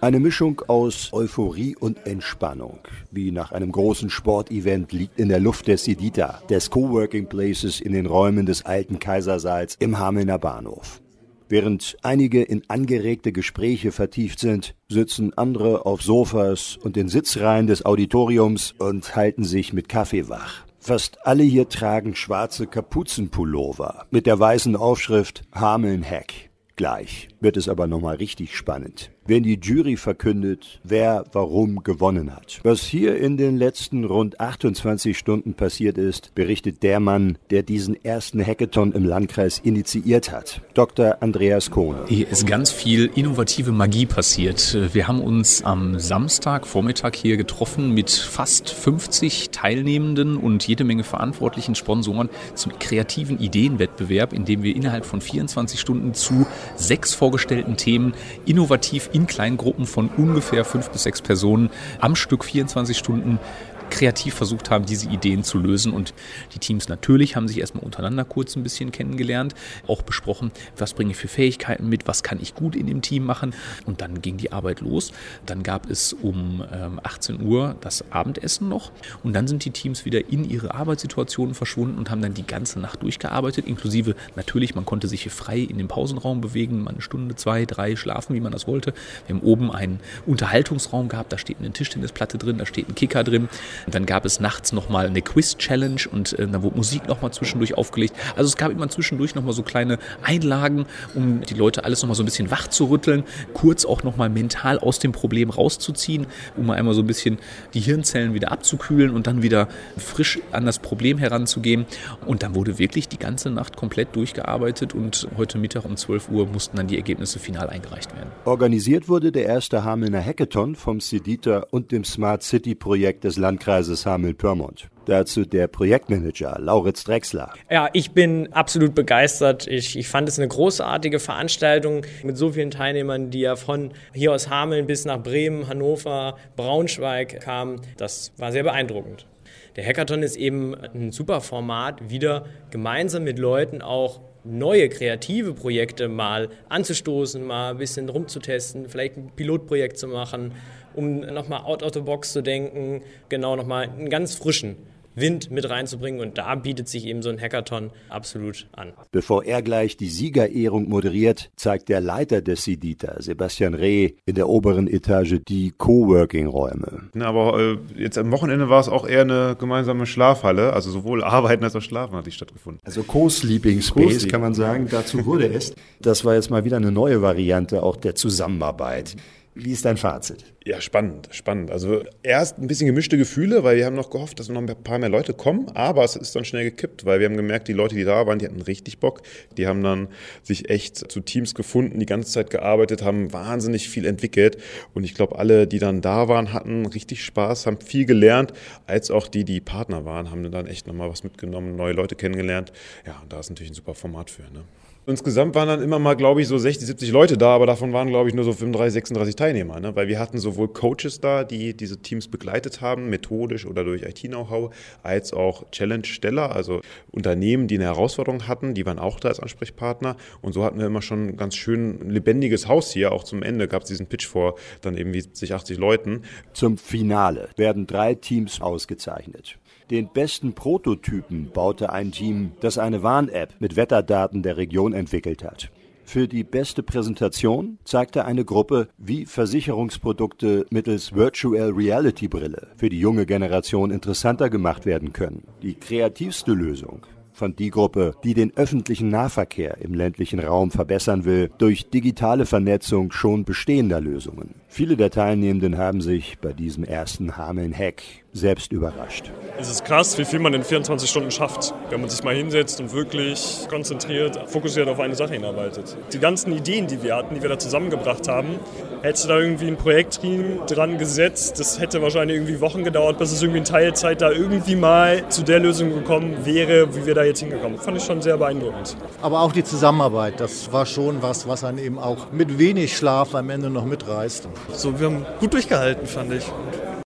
Eine Mischung aus Euphorie und Entspannung, wie nach einem großen Sportevent, liegt in der Luft des Sidita, des Coworking Places in den Räumen des alten Kaisersaals im Hamelner Bahnhof. Während einige in angeregte Gespräche vertieft sind, sitzen andere auf Sofas und den Sitzreihen des Auditoriums und halten sich mit Kaffee wach. Fast alle hier tragen schwarze Kapuzenpullover mit der weißen Aufschrift Hameln Hack. Gleich wird es aber nochmal richtig spannend wenn die Jury verkündet, wer warum gewonnen hat. Was hier in den letzten rund 28 Stunden passiert ist, berichtet der Mann, der diesen ersten Hackathon im Landkreis initiiert hat, Dr. Andreas Kohne. Hier ist ganz viel innovative Magie passiert. Wir haben uns am Samstag Vormittag hier getroffen mit fast 50 Teilnehmenden und jede Menge verantwortlichen Sponsoren zum kreativen Ideenwettbewerb, in dem wir innerhalb von 24 Stunden zu sechs vorgestellten Themen innovativ in kleinen Gruppen von ungefähr fünf bis sechs Personen am Stück 24 Stunden kreativ versucht haben, diese Ideen zu lösen. Und die Teams natürlich haben sich erstmal untereinander kurz ein bisschen kennengelernt, auch besprochen, was bringe ich für Fähigkeiten mit, was kann ich gut in dem Team machen. Und dann ging die Arbeit los. Dann gab es um 18 ähm, Uhr das Abendessen noch. Und dann sind die Teams wieder in ihre Arbeitssituationen verschwunden und haben dann die ganze Nacht durchgearbeitet, inklusive natürlich, man konnte sich hier frei in den Pausenraum bewegen, mal eine Stunde, zwei, drei schlafen, wie man das wollte. Wir haben oben einen Unterhaltungsraum gehabt, da steht eine Tischtennisplatte drin, da steht ein Kicker drin. Dann gab es nachts nochmal eine Quiz-Challenge und äh, dann wurde Musik nochmal zwischendurch aufgelegt. Also es gab immer zwischendurch nochmal so kleine Einlagen, um die Leute alles nochmal so ein bisschen wach zu rütteln, kurz auch nochmal mental aus dem Problem rauszuziehen, um mal einmal so ein bisschen die Hirnzellen wieder abzukühlen und dann wieder frisch an das Problem heranzugehen. Und dann wurde wirklich die ganze Nacht komplett durchgearbeitet und heute Mittag um 12 Uhr mussten dann die Ergebnisse final eingereicht werden. Organisiert wurde der erste Hamelner Hackathon vom CEDITA und dem Smart City Projekt des Landkreises Landkreises Hameln-Pyrmont. Dazu der Projektmanager Lauritz Drexler. Ja, ich bin absolut begeistert. Ich, ich fand es eine großartige Veranstaltung mit so vielen Teilnehmern, die ja von hier aus Hameln bis nach Bremen, Hannover, Braunschweig kamen. Das war sehr beeindruckend. Der Hackathon ist eben ein super Format, wieder gemeinsam mit Leuten auch neue kreative Projekte mal anzustoßen, mal ein bisschen rumzutesten, vielleicht ein Pilotprojekt zu machen um nochmal out of the box zu denken, genau nochmal einen ganz frischen Wind mit reinzubringen. Und da bietet sich eben so ein Hackathon absolut an. Bevor er gleich die Siegerehrung moderiert, zeigt der Leiter des Sidita, Sebastian Reh, in der oberen Etage die Coworking-Räume. Aber äh, jetzt am Wochenende war es auch eher eine gemeinsame Schlafhalle. Also sowohl Arbeiten als auch Schlafen hat die stattgefunden. Also Co-Sleeping Space Co kann man sagen. Dazu wurde es. Das war jetzt mal wieder eine neue Variante auch der Zusammenarbeit. Wie ist dein Fazit? Ja, spannend, spannend. Also erst ein bisschen gemischte Gefühle, weil wir haben noch gehofft, dass noch ein paar mehr Leute kommen, aber es ist dann schnell gekippt, weil wir haben gemerkt, die Leute, die da waren, die hatten richtig Bock. Die haben dann sich echt zu Teams gefunden, die ganze Zeit gearbeitet, haben wahnsinnig viel entwickelt und ich glaube, alle, die dann da waren, hatten richtig Spaß, haben viel gelernt, als auch die, die Partner waren, haben dann echt nochmal was mitgenommen, neue Leute kennengelernt. Ja, und da ist natürlich ein super Format für. Ne? Insgesamt waren dann immer mal, glaube ich, so 60, 70 Leute da, aber davon waren, glaube ich, nur so 35, 36 Teilnehmer. Ne? Weil wir hatten sowohl Coaches da, die diese Teams begleitet haben, methodisch oder durch IT-Know-how, als auch Challenge-Steller, also Unternehmen, die eine Herausforderung hatten, die waren auch da als Ansprechpartner. Und so hatten wir immer schon ein ganz schön lebendiges Haus hier. Auch zum Ende gab es diesen Pitch vor dann eben wie 70, 80 Leuten. Zum Finale werden drei Teams ausgezeichnet. Den besten Prototypen baute ein Team, das eine Warn-App mit Wetterdaten der Region entwickelt hat. Für die beste Präsentation zeigte eine Gruppe, wie Versicherungsprodukte mittels Virtual Reality Brille für die junge Generation interessanter gemacht werden können. Die kreativste Lösung fand die Gruppe, die den öffentlichen Nahverkehr im ländlichen Raum verbessern will, durch digitale Vernetzung schon bestehender Lösungen. Viele der Teilnehmenden haben sich bei diesem ersten Hameln-Hack selbst überrascht. Es ist krass, wie viel man in 24 Stunden schafft, wenn man sich mal hinsetzt und wirklich konzentriert, fokussiert auf eine Sache hinarbeitet. Die ganzen Ideen, die wir hatten, die wir da zusammengebracht haben, hättest du da irgendwie ein Projektteam dran gesetzt, das hätte wahrscheinlich irgendwie Wochen gedauert, bis es irgendwie in Teilzeit da irgendwie mal zu der Lösung gekommen wäre, wie wir da jetzt hingekommen. Fand ich schon sehr beeindruckend. Aber auch die Zusammenarbeit, das war schon was, was einen eben auch mit wenig Schlaf am Ende noch mitreißt. So, wir haben gut durchgehalten, fand ich.